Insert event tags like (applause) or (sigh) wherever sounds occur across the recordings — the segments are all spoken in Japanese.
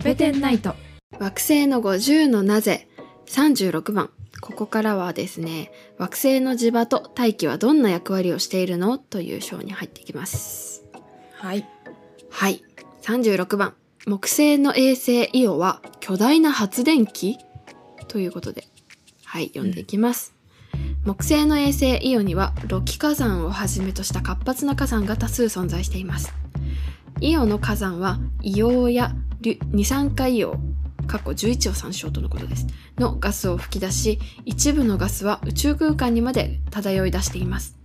トペテンナイト惑星の50のなぜ？36番。ここからはですね惑星の磁場と大気はどんな役割をしているの？という章に入っていきます。はい。はい。36番。木星の衛星イオは巨大な発電機？ということで。はい読んでいきます、木星の衛星イオにはロキ火山をはじめとした活発な火山が多数存在していますイオの火山は硫黄や二酸化硫黄過去11を参照とのことです。のガスを吹き出し一部のガスは宇宙空間にまで漂い出しています。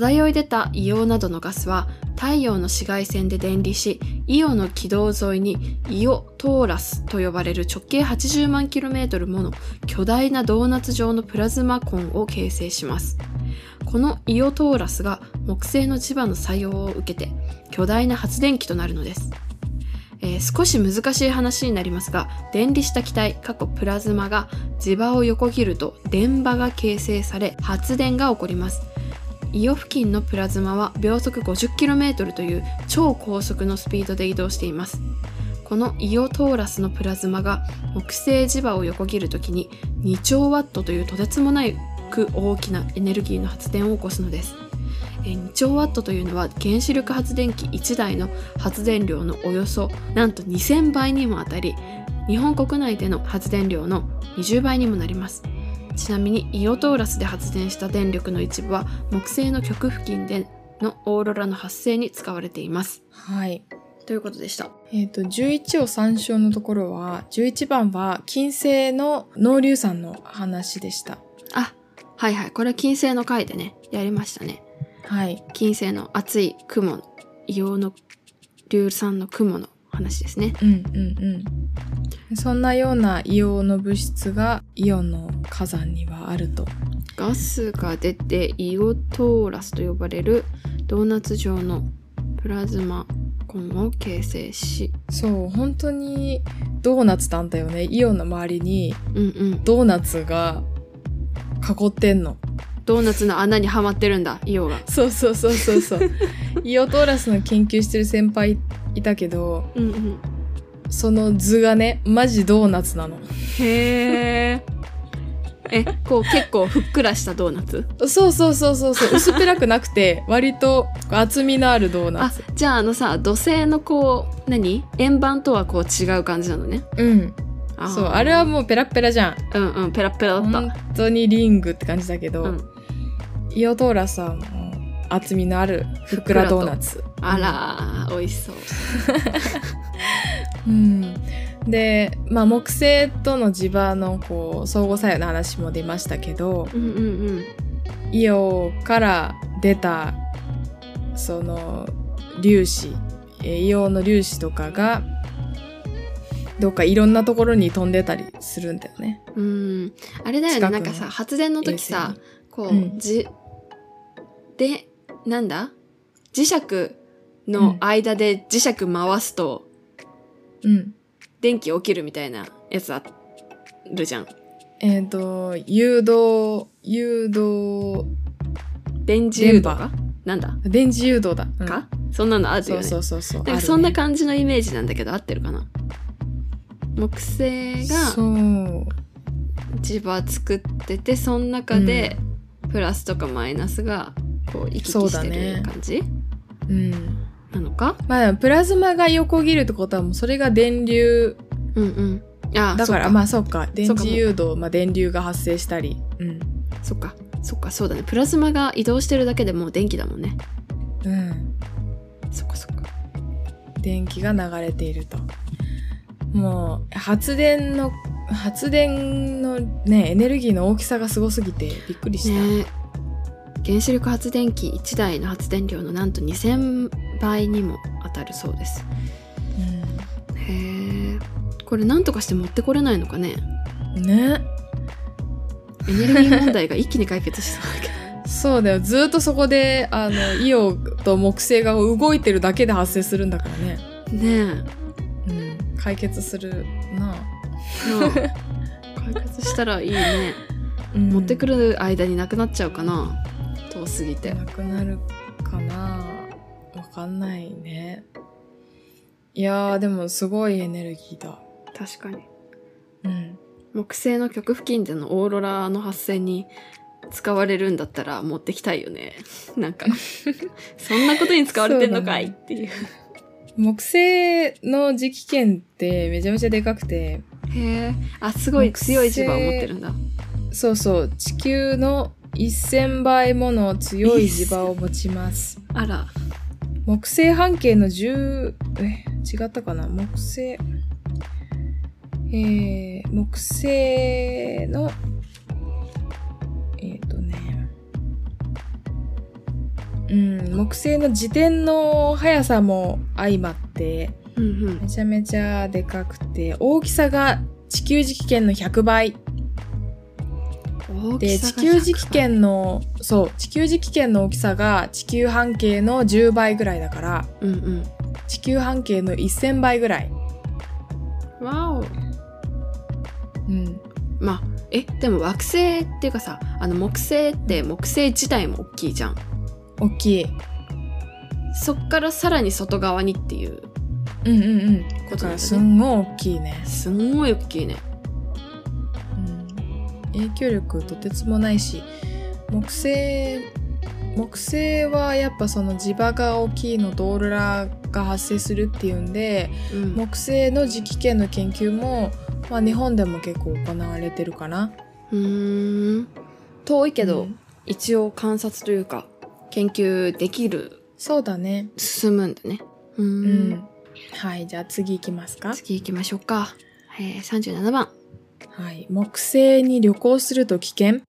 漂い出た硫黄などのガスは太陽の紫外線で電離しイオの軌道沿いにイオトーラスと呼ばれる直径80万 km もの巨大なドーナツ状のプラズマコンを形成します。このイオトーラスが木星の磁場の作用を受けて巨大な発電機となるのです、えー少し難しい話になりますが電離した気体過去プラズマが磁場を横切ると電場が形成され発電が起こります。イオ付近のプラズマは秒速 50km という超高速のスピードで移動しています。このイオトーラスのプラズマが木星磁場を横切るときに2兆ワットというとてつもないく大きなエネルギーの発電を起こすのです。2兆ワットというのは原子力発電機1台の発電量のおよそなんと2000倍にもあたり日本国内での発電量の20倍にもなります。ちなみにイオトーラスで発電した電力の一部は木星の極付近でのオーロラの発生に使われています。はい。ということでした。えっ、と11を参照のところは11番は金星の濃硫酸の話でした。あはいはい。これは金星の回でねやりましたね。はい。金星の熱い雲硫黄の硫酸の雲の話ですね。うんうんうん。そんなような硫黄の物質がイオンの火山にはあると。ガスが出てイオトーラスと呼ばれるドーナツ状のプラズマコンを形成し。そう本当にドーナツなんだよね。イオンの周りにうんうん。ドーナツが囲ってんの。ドーナツの穴にはまってるんだイオが。そうそうそうそうそう。(laughs) イオトーラスの研究してる先輩いたけどうんうん。その図がねマジドーナツなの。へええこう結構ふっくらしたドーナツ？そうそうそうそうそう。薄っぺらくなくて割と厚みのあるドーナあツじゃああのさ土星のこう何？円盤とはこう違う感じなのね。うん。そうあれはもうペラッペラじゃん。うんうんペラッペラだった。本当にリングって感じだけど、うん。イオトーラスはもう厚みのあるふっくらドーナツ。あらー美味しそう。(laughs) うん、で、まあ、木星との磁場のこう相互作用の話も出ましたけどうんうんうん。イオから出たその粒子えー硫黄の粒子とかがどっかいろんなところに飛んでたりするんだよね。うん。あれだよねなんかさ発電の時さこう、うん。じでなんだ？磁石の間で磁石回すとうん。電気起きるみたいなやつあるじゃん。えっ、と、誘導、誘導、電磁誘導か？なんだ？電磁誘導だ。うん。か、そんなのあるよね。そうそうそうそう。なんかそんなじ感じのイメージなんだけど合ってるかな？木星がそう。磁場作っててその中でプラスとかマイナスがこう行き来そうしてだねる感じ、うん。なのか？まあ、プラズマが横切るってことはもうそれが電流うんうん。あだからまあそうか。電磁誘導、まあ、電流が発生したり、うん。そっか。そっか。そうだね。プラズマが移動してるだけでもう電気だもんね。うん、そっかそっか。電気が流れていると。もう発電の発電のねエネルギーの大きさがすごすぎてびっくりした、ね原子力発電機1台の発電量のなんと2000倍にも当たるそうです。へえこれなんとかして持ってこれないのかね？うん、ね。エネルギー問題が一気に解決しそうだけど。(laughs) そうだよ。ずっとそこであのイオと木星が動いてるだけで発生するんだからね、ねうん、解決するなあ。(laughs) 解決したらいいね。うん。持ってくる間になくなっちゃうかな遠すぎてなくなるかなわかんないね。いやー、でもすごいエネルギーだ。確かに。うん。木星の極付近でのオーロラの発生に使われるんだったら持ってきたいよね。(laughs) なんか、そんなことに使われてんのかいっていう。(laughs) 木星の磁気圏ってめちゃめちゃでかくて、へえ。あ、すごい強い磁場を持ってるんだ。そうそう、地球の1000倍もの強い磁場を持ちます。あら。木星半径の10、え、違ったかな？木星、えー、木星の、えっ、とね、うん、木星の自転の速さも相まって、うんうんめ。ちゃめちゃでかくて、大きさが地球磁気圏の100倍。で、地球磁気圏の、そう、地球磁気圏の大きさが地球半径の10倍ぐらいだから、100うんうん。地球半径の1000倍ぐらい。わお。うん。まあ、え、でも惑星っていうかさ、あの木星って木星自体も大きいじゃん。大きい。そっからさらに外側にっていううんうんうん。ことだだからすね。んごい大きいね。すんごい大きいね。うん。影響力とてつもないし、木星、木星はやっぱその磁場が大きいのとオーロラが発生するっていうんで、うん。木星の磁気圏の研究も、まあ日本でも結構行われてるかな。うーん。遠いけど、うん一応観察というか、研究できる、そうだね。進むんだね。うんん。はい、じゃあ次行きますか。次行きましょうか。えー、37番。はい。木星に旅行すると危険？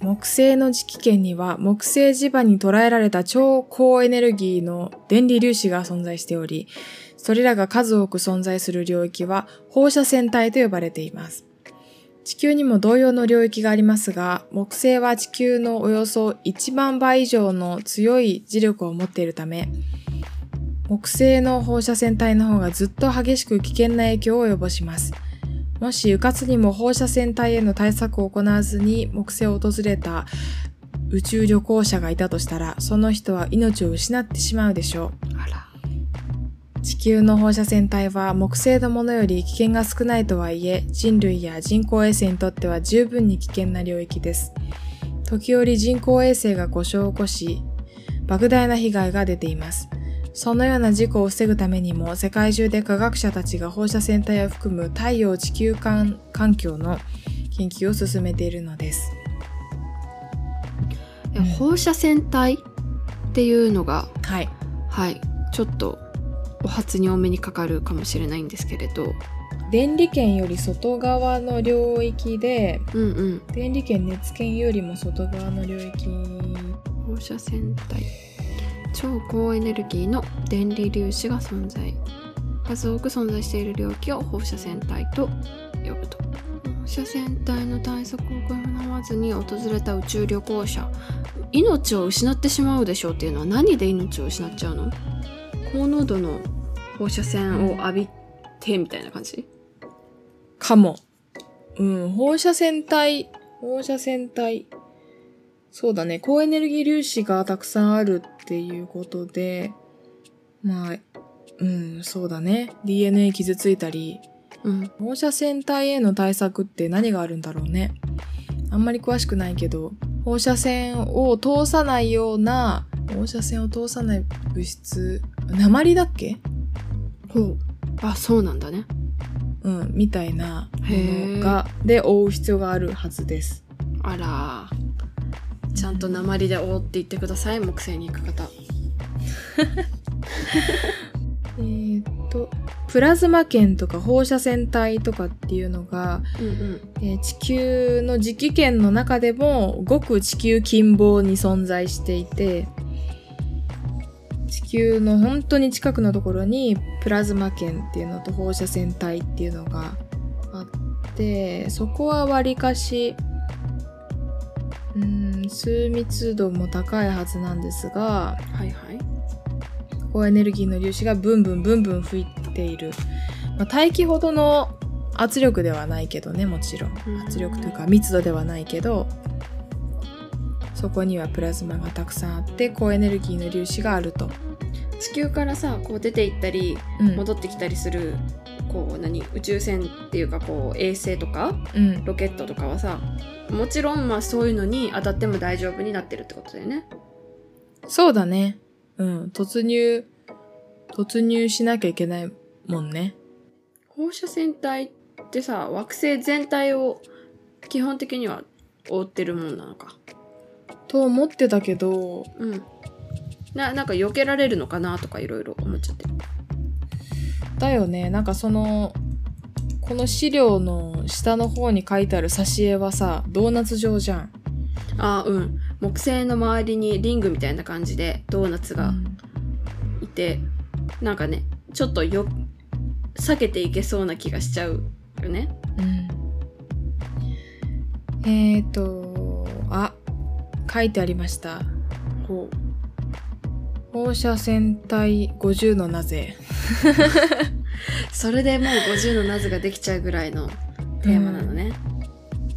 木星の磁気圏には木星磁場に捉えられた超高エネルギーの電離粒子が存在しており、それらが数多く存在する領域は放射線帯と呼ばれています。地球にも同様の領域がありますが、木星は地球のおよそ1万倍以上の強い磁力を持っているため、木星の放射線帯の方がずっと激しく危険な影響を及ぼします。もし、うかつにも放射線帯への対策を行わずに木星を訪れた宇宙旅行者がいたとしたら、その人は命を失ってしまうでしょあら。う。地球の放射線帯は木星のものより危険が少ないとはいえ、人類や人工衛星にとっては十分に危険な領域です。時折人工衛星が故障を起こし、莫大な被害が出ています。そのような事故を防ぐためにも、世界中で科学者たちが放射線帯を含む太陽地球間環境の研究を進めているのです。えうん放射線帯っていうのが、はい。はい、ちょっとお初に多めにかかるかもしれないんですけれど、電離圏より外側の領域で、うんうん。電離圏熱圏よりも外側の領域。放射線帯。超高エネルギーの電離粒子が存在。数多く存在している領域を放射線帯と呼ぶと。放射線帯の対策を行わずに訪れた宇宙旅行者。命を失ってしまうでしょうっていうのは何で命を失っちゃうの？高濃度の放射線を浴びてみたいな感じ？かも。うん、放射線体、放射線体。そうだね、高エネルギー粒子がたくさんあるっていうことで、まあ、うん、そうだね。DNA 傷ついたり、うん。放射線体への対策って何があるんだろうね。あんまり詳しくないけど、放射線を通さないような、放射線を通さない物質、鉛だっけ？ほう。あ、そうなんだね。うん、みたいなものが、で覆う必要があるはずです。あら。ちゃんと鉛で覆っていってください、木星に行く方。(laughs) えーっと、プラズマ圏とか放射線体とかっていうのが、うんうん。えー地球の磁気圏の中でもごく地球近傍に存在していて、地球の本当に近くのところにプラズマ圏っていうのと放射線体っていうのがあって、そこはわりかし、うーん、数密度も高いはずなんですが、はいはい。高エネルギーの粒子がブンブンブンブン吹いている。まあ、大気ほどの圧力ではないけどね、もちろんうん。圧力というか密度ではないけど、そこにはプラズマがたくさんあって高エネルギーの粒子があると。地球からさこう出て行ったりうん戻ってきたりするこう何？宇宙船っていうかこう衛星とかうん、ロケットとかはさもちろんまあそういうのに当たっても大丈夫になってるってことだよね。そうだね。うん。突入、突入しなきゃいけないもんね。放射線体ってさ惑星全体を基本的には覆ってるもんなのか。と思ってたけど、うん。ななんか避けられるのかなとかいろいろ思っちゃってる。だよね。なんかその、この資料の下の方に書いてある挿絵はさ、ドーナツ状じゃん。あうん木星の周りにリングみたいな感じでドーナツがいて、なんかねちょっとよ避けていけそうな気がしちゃうよね。うん。えーと、あ、書いてありました。こ放射線体50のなぜ？うそれでもう50のナズができちゃうぐらいのテーマなのね。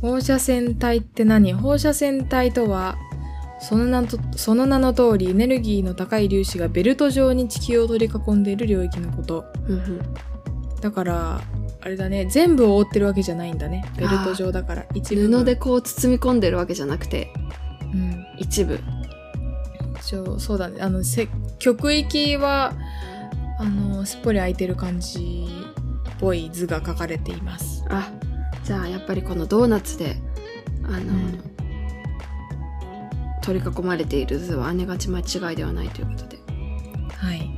放射線体って何？放射線体とは、その名とその名の通りエネルギーの高い粒子がベルト状に地球を取り囲んでいる領域のこと。うんうんだから、あれだね、全部を覆ってるわけじゃないんだね。ベルト状だから。一部分布でこう包み込んでるわけじゃなくてうん。一部。そうそうだね。あの、せ極域は、あの、すっぽり空いてる感じっぽい図が書かれています。あじゃあやっぱりこのドーナツであの、ん取り囲まれている図は姉がち間違いではないということで。はい。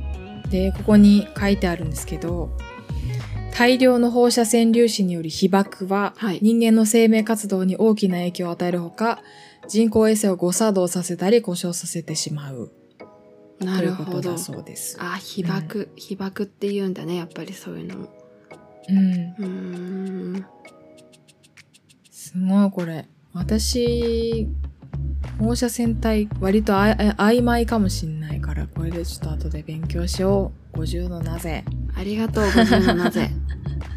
で、ここに書いてあるんですけど、大量の放射線粒子による被爆は、はい人間の生命活動に大きな影響を与えるほか、人工衛星を誤作動させたり故障させてしまうなというるほどことだ。そうです。あ被爆、被爆って言うんだねやっぱりそういうのも。うん。うーんすごいこれ。私、放射線体割とああ曖昧かもしんないから、これでちょっと後で勉強しよう。50のなぜ。ありがとう50のなぜ。(laughs)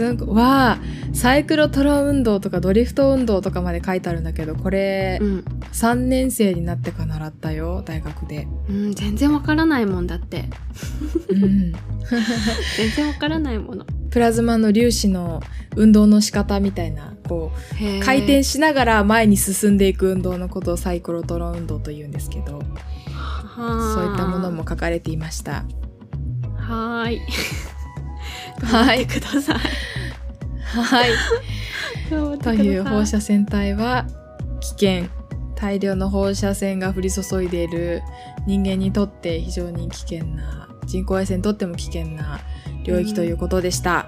すごい。わあ、サイクロトロ運動とかドリフト運動とかまで書いてあるんだけど、これ、うん、3年生になってから習ったよ、大学で。うん、全然わからないもんだってうん。(laughs) 全然わからないもの。プラズマの粒子の運動の仕方みたいな、こう、回転しながら前に進んでいく運動のことをサイクロトロ運動と言うんですけど、はそういったものも書かれていました。はーい。はいください。はい。という放射線体は危険。大量の放射線が降り注いでいる人間にとって非常に危険な、人工衛星にとっても危険な領域ということでした。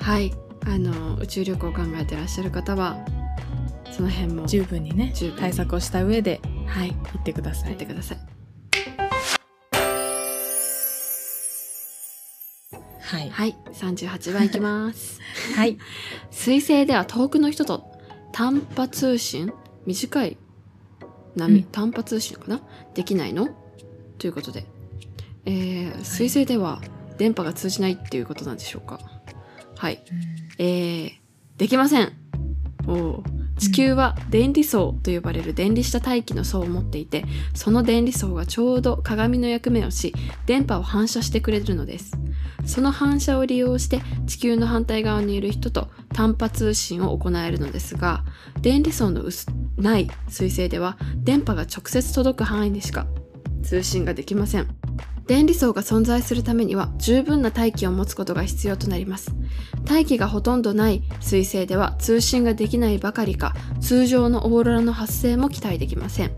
はい。あの、宇宙旅行を考えてらっしゃる方は、その辺も十分にね対策をした上ではい。行ってくださいやってください。はいはい。38番いきます。(laughs) はい水星では遠くの人と短波通信？短い波、うん短波通信かな？できないの？ということで。えー、水星では電波が通じないっていうことなんでしょうか？はい。えー、できません。おー地球は電離層と呼ばれる電離した大気の層を持っていて、その電離層がちょうど鏡の役目をし、電波を反射してくれるのです。その反射を利用して地球の反対側にいる人と短波通信を行えるのですが、電離層の薄ない水星では電波が直接届く範囲でしか通信ができません。電離層が存在するためには十分な大気を持つことが必要となります。大気がほとんどない水星では通信ができないばかりか通常のオーロラの発生も期待できません。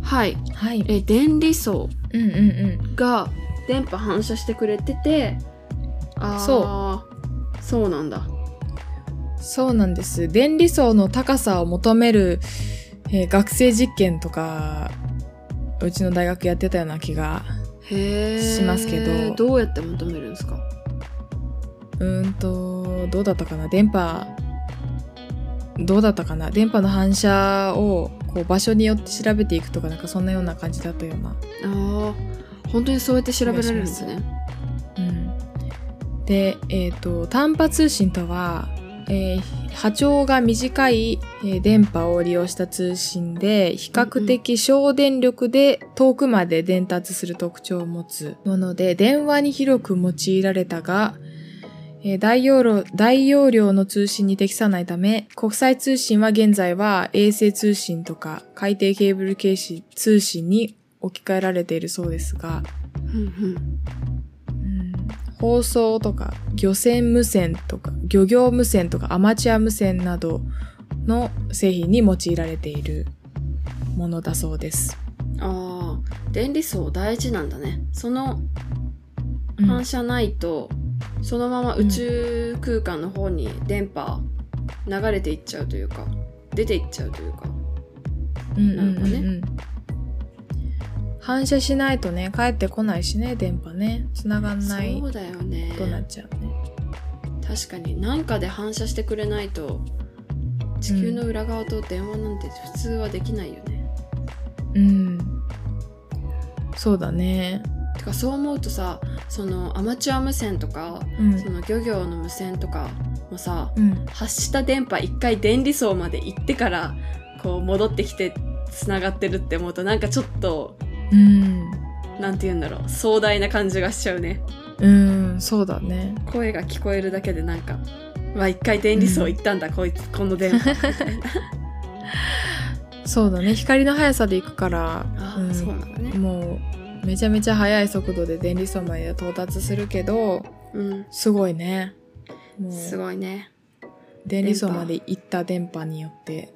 はい。はいえ、電離層うんうんうんが電波反射してくれてて、あそう。そうなんだ。そうなんです電離層の高さを求める、えー学生実験とかうちの大学やってたような気が。しますけどどうやって求めるんですか？うーんと、どうだったかな？電波、どうだったかな？電波の反射をこう場所によって調べていくとかなんかそんなような感じだったような。ああ、本当にそうやって調べられるんですね。で、えっ、と、短波通信とは、えー波長が短い、え電波を利用した通信で、比較的小電力で遠くまで伝達する特徴を持つもので、電話に広く用いられたが、えー大容量大容量の通信に適さないため、国際通信は現在は衛星通信とか海底ケーブル形式通信に置き換えられているそうですが、うんうん。うん放送とか漁船無線とか漁業無線とかアマチュア無線などの製品に用いられているものだそうです。ああ、電離層大事なんだね。そのうん反射ないと、そのまま宇宙空間の方に電波流れていっちゃうというか、出ていっちゃうというか。うんうんなるほどねうんうん反射しないとね帰ってこないしね電波ね繋がんないそうだよね。となっちゃうね。確かに何かで反射してくれないと、地球の裏側と電話なんて普通はできないよね。うんそうだね。てかそう思うとさ、そのアマチュア無線とか、うんその漁業の無線とかもさ、うん発した電波一回電離層まで行ってからこう戻ってきて繋がってるって思うとなんかちょっとうん。なんて言うんだろう。壮大な感じがしちゃうね。うんそうだね。声が聞こえるだけでなんかわ一回電離層行ったんだ、こいつこの電波。みたいなそうだね。光の速さで行くからああ、うんそうなんだね。もうめちゃめちゃ速い速度で電離層まで到達するけどうん。すごいね。すごいね。電離層まで行った電波によって。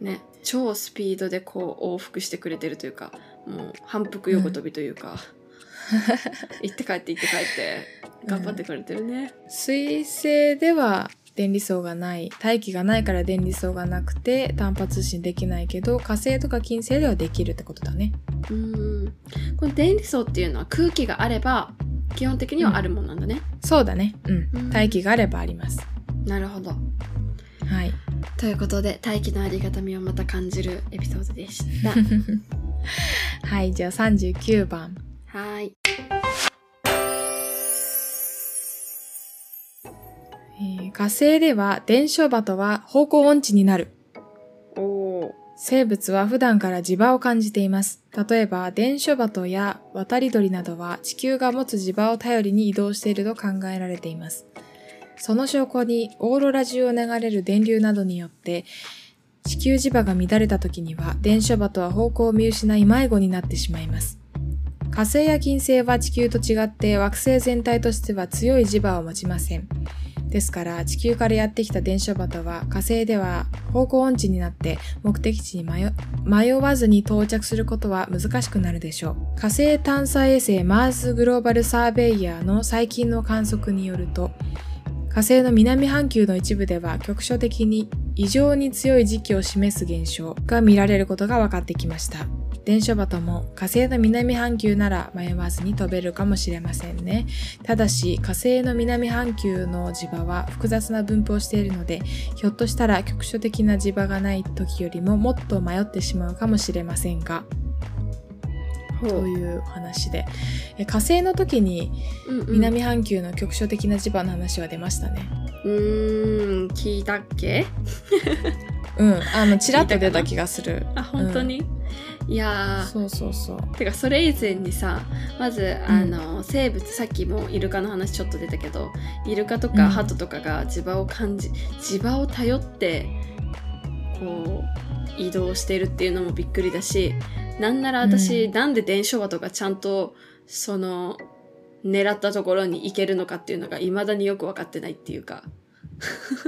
ね。超スピードでこう往復してくれてるというかもう反復横跳びというか、行って帰って行って帰って頑張ってくれてるね、水星では電離層がない大気がないから電離層がなくて単波通信できないけど火星とか金星ではできるってことだね。うん。この電離層っていうのは空気があれば基本的にはあるもんなんだね、そうだね。うん、うん。大気があればあります。なるほど。はい。ということで大気のありがたみをまた感じるエピソードでした (laughs) (laughs) はいじゃあ39番はーいえー火星では伝書鳩は方向音痴になる。おお生物は普段から磁場を感じています。例えば、伝書鳩や渡り鳥などは地球が持つ磁場を頼りに移動していると考えられています。その証拠に、オーロラ中を流れる電流などによって、地球磁場が乱れた時には、伝書鳩は方向を見失い迷子になってしまいます。火星や金星は地球と違って惑星全体としては強い磁場を持ちません。ですから地球からやってきた電書バトは火星では方向音痴になって目的地に迷わずに到着することは難しくなるでしょう。火星探査衛星マーズグローバルサーベイヤーの最近の観測によると火星の南半球の一部では局所的に異常に強い時期を示す現象が見られることが分かってきました。電書バトも火星の南半球なら迷わずに飛べるかもしれませんね。ただし火星の南半球の磁場は複雑な分布をしているのでひょっとしたら局所的な磁場がない時よりももっと迷ってしまうかもしれませんがという話で。え火星の時にうんうん、南半球の局所的な磁場の話は出ましたね。うーん聞いたっけ？うん。あのちらっと出た気がする。(laughs) あ本当に、いやー。そうそうそう。てかそれ以前にさまずあの、生物さっきもイルカの話ちょっと出たけどイルカとうん。かハトとかが磁場を感じ磁場を頼ってこう移動してるっていうのもびっくりだしなんなら私、うん。なんで電書バとかちゃんとその狙ったところに行けるのかっていうのが未だによく分かってないっていうか。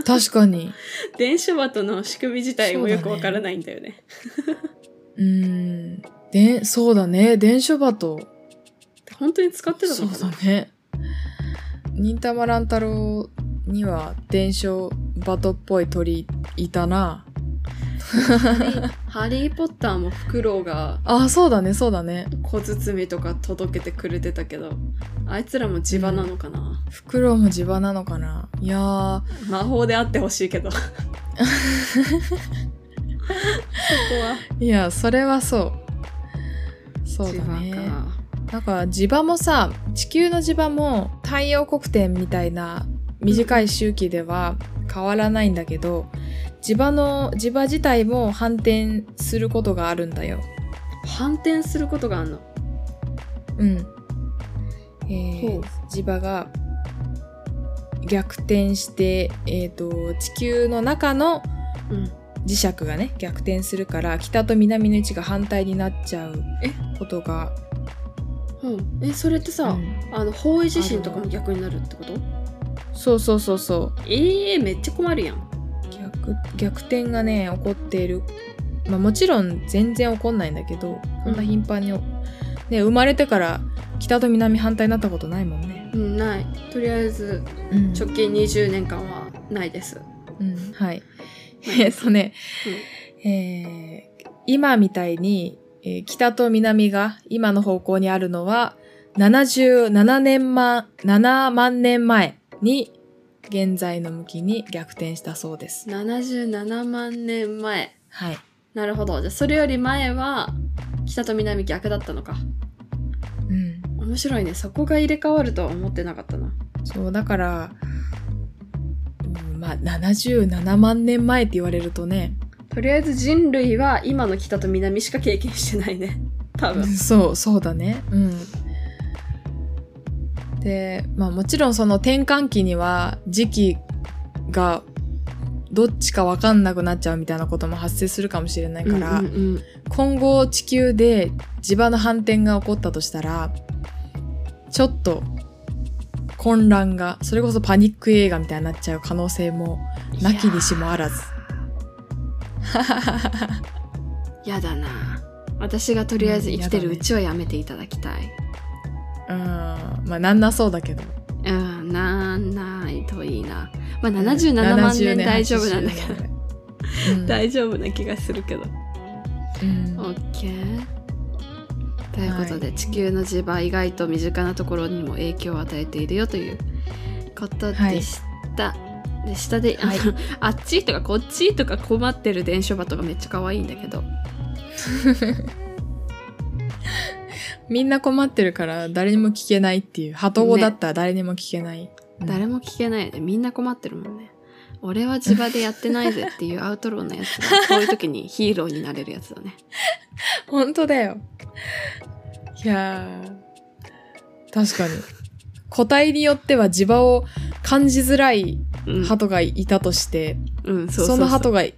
確かに。(laughs) 電書バトの仕組み自体もよく分からないんだよね。うん。でそうだね。電書バト本当に使ってたそうのかな？だね。忍たま乱太郎には伝承バトっぽい鳥いたな (laughs) ハリー・ポッターもフクロウがあそうだねそうだね。小包とか届けてくれてたけどあいつらも磁場なのかな、フクロウも磁場なのかな？いやー。魔法であってほしいけど。そこは。いやそれはそう。そうだね。か。なんか磁場もさ地球の磁場も太陽黒点みたいな短い周期では変わらないんだけど、磁場の、磁場自体も反転することがあるんだよ。反転することがあるの？うん。えー磁場が逆転して、えっ、と、地球の中のうん。磁石がね、逆転するから、北と南の位置が反対になっちゃうことが、うん。え、それってさ、うんあの、方位地震とかも逆になるってこと？そうそうそうそう。ええめっちゃ困るやん。逆逆転がね起こっている。まあもちろん全然起こんないんだけどこんな頻繁に、ね、生まれてから北と南反対になったことないもんね、うん、ない。とりあえず、うん。直近20年間はないです。うん、はい。(laughs) えっとね、えー今みたいに、えー北と南が今の方向にあるのは77年万7万年前に現在の向きに逆転したそうです77万年前。はいなるほど。じゃあ、それより前は、北と南逆だったのか。うん面白いね。そこが入れ替わるとは思ってなかったな。そう、だから、うんまあ、77万年前って言われるとね、とりあえず人類は今の北と南しか経験してないね。多分。そう、そうだね。うん。で、まあもちろんその転換期には時期がどっちかわかんなくなっちゃうみたいなことも発生するかもしれないから、うんうんうん今後地球で磁場の反転が起こったとしたら、ちょっと混乱が、それこそパニック映画みたいになっちゃう可能性もなきにしもあらず。(laughs) やだな。私がとりあえず生きてるうちはやめていただきたい。うん、まあなんなそうだけど。うん、なんないといいな。まあ77万年大丈夫なんだけど。ど。うん大丈夫な気がするけど。うんオッケー。ということで、地球の磁場意外と身近なところにも影響を与えているよということでした。で下で、あのはい (laughs) あっちとかこっちとか困ってる伝書バトがめっちゃ可愛いんだけど。(laughs) みんな困ってるから誰にも聞けないっていう。鳩語だったら誰にも聞けない。うん誰も聞けないよね。みんな困ってるもんね。俺は磁場でやってないぜっていうアウトローなやつが、こういう時にヒーローになれるやつだね。(laughs) 本当だよ。いやー、確かに。個体によっては磁場を感じづらいうん。鳩がいたとして、うん、うそうそうの鳩がい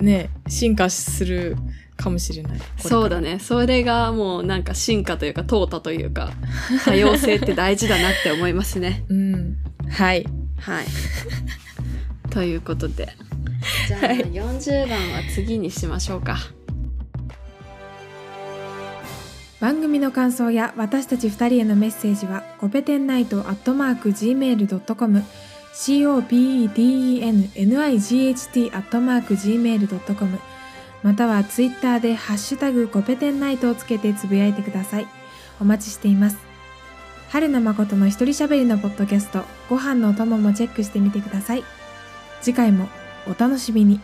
ね、進化するかもしれない。ね。そうだね。それがもうなんか進化というか、淘汰というか、(laughs) 多様性って大事だなって思いますね。うん。はい。はい。(laughs) ということで。じゃあ、はい40番は次にしましょうか。番組の感想や私たち二人へのメッセージは、コペテンナイトアットマーク gmail.com、copedennight アットマーク gmail.com、またはツイッターでハッシュタグコペテンナイトをつけてつぶやいてください。お待ちしています。春の誠の一人喋りのポッドキャスト、ご飯のお供もチェックしてみてください。次回もお楽しみに。